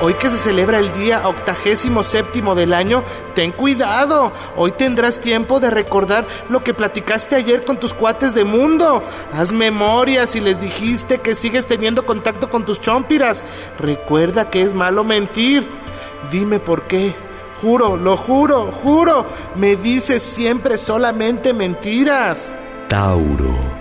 Hoy que se celebra el día octagésimo séptimo del año, ten cuidado. Hoy tendrás tiempo de recordar lo que platicaste ayer con tus cuates de mundo. Haz memoria si les dijiste que sigues teniendo contacto con tus chompiras. Recuerda que es malo mentir. Dime por qué. Juro, lo juro, juro. Me dices siempre solamente mentiras. Tauro.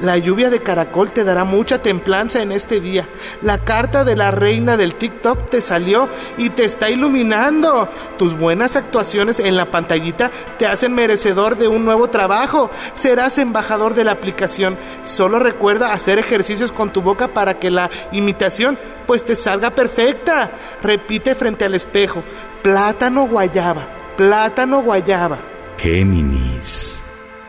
La lluvia de caracol te dará mucha templanza en este día. La carta de la reina del TikTok te salió y te está iluminando. Tus buenas actuaciones en la pantallita te hacen merecedor de un nuevo trabajo. Serás embajador de la aplicación. Solo recuerda hacer ejercicios con tu boca para que la imitación pues te salga perfecta. Repite frente al espejo. Plátano guayaba. Plátano guayaba. Géminis.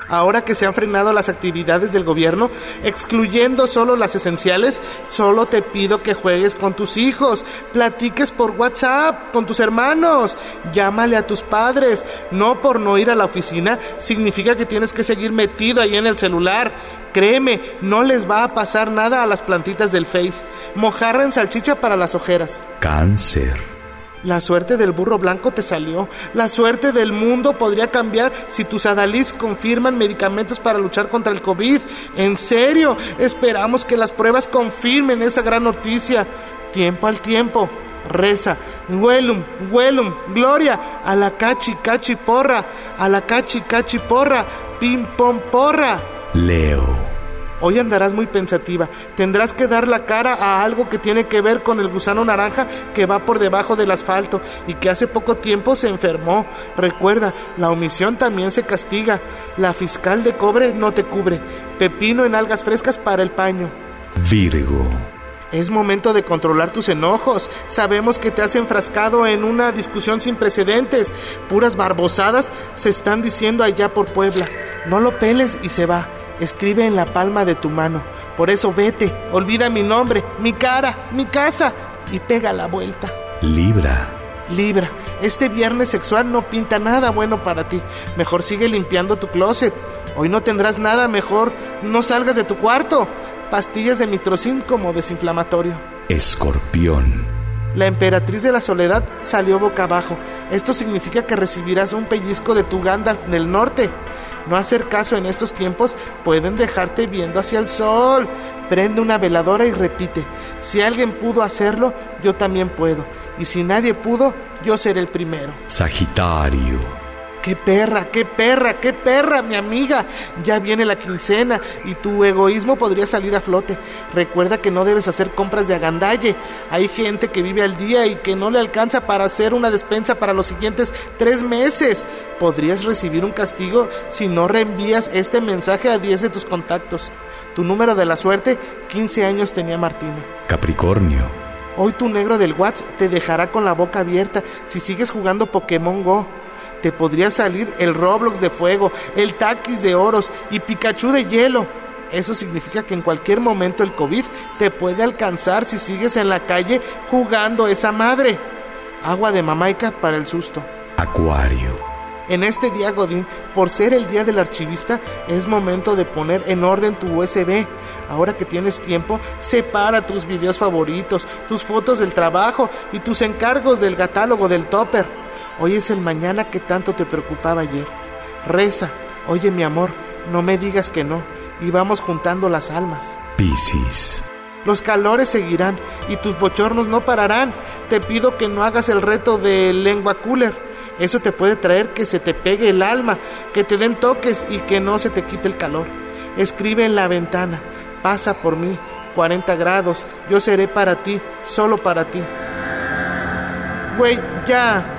Ahora que se han frenado las actividades del gobierno, excluyendo solo las esenciales, solo te pido que juegues con tus hijos, platiques por WhatsApp con tus hermanos, llámale a tus padres. No por no ir a la oficina significa que tienes que seguir metido ahí en el celular. Créeme, no les va a pasar nada a las plantitas del Face. Mojarra en salchicha para las ojeras. Cáncer. La suerte del burro blanco te salió. La suerte del mundo podría cambiar si tus adalís confirman medicamentos para luchar contra el COVID. En serio, esperamos que las pruebas confirmen esa gran noticia. Tiempo al tiempo. Reza. Huelum, huelum, gloria. A la cachi, cachi porra. A la cachi, cachi porra. Pim, pom, porra. Leo. Hoy andarás muy pensativa. Tendrás que dar la cara a algo que tiene que ver con el gusano naranja que va por debajo del asfalto y que hace poco tiempo se enfermó. Recuerda, la omisión también se castiga. La fiscal de cobre no te cubre. Pepino en algas frescas para el paño. Virgo. Es momento de controlar tus enojos. Sabemos que te has enfrascado en una discusión sin precedentes. Puras barbosadas se están diciendo allá por Puebla. No lo peles y se va. Escribe en la palma de tu mano. Por eso vete, olvida mi nombre, mi cara, mi casa y pega la vuelta. Libra. Libra, este viernes sexual no pinta nada bueno para ti. Mejor sigue limpiando tu closet. Hoy no tendrás nada mejor. No salgas de tu cuarto. Pastillas de mitrocin como desinflamatorio. Escorpión. La emperatriz de la soledad salió boca abajo. Esto significa que recibirás un pellizco de tu Gandalf del norte. No hacer caso en estos tiempos pueden dejarte viendo hacia el sol. Prende una veladora y repite, si alguien pudo hacerlo, yo también puedo. Y si nadie pudo, yo seré el primero. Sagitario. ¡Qué perra, qué perra, qué perra, mi amiga! Ya viene la quincena y tu egoísmo podría salir a flote. Recuerda que no debes hacer compras de agandalle. Hay gente que vive al día y que no le alcanza para hacer una despensa para los siguientes tres meses. Podrías recibir un castigo si no reenvías este mensaje a 10 de tus contactos. Tu número de la suerte, 15 años tenía Martina. Capricornio. Hoy tu negro del WhatsApp te dejará con la boca abierta si sigues jugando Pokémon Go te podría salir el Roblox de fuego, el Takis de oros y Pikachu de hielo. Eso significa que en cualquier momento el COVID te puede alcanzar si sigues en la calle jugando esa madre. Agua de mamaica para el susto. Acuario. En este día, Godín, por ser el día del archivista, es momento de poner en orden tu USB. Ahora que tienes tiempo, separa tus videos favoritos, tus fotos del trabajo y tus encargos del catálogo del topper. Hoy es el mañana que tanto te preocupaba ayer. Reza, oye mi amor, no me digas que no, y vamos juntando las almas. Piscis. Los calores seguirán y tus bochornos no pararán. Te pido que no hagas el reto de lengua cooler. Eso te puede traer que se te pegue el alma, que te den toques y que no se te quite el calor. Escribe en la ventana, pasa por mí, 40 grados, yo seré para ti, solo para ti. Güey, ya,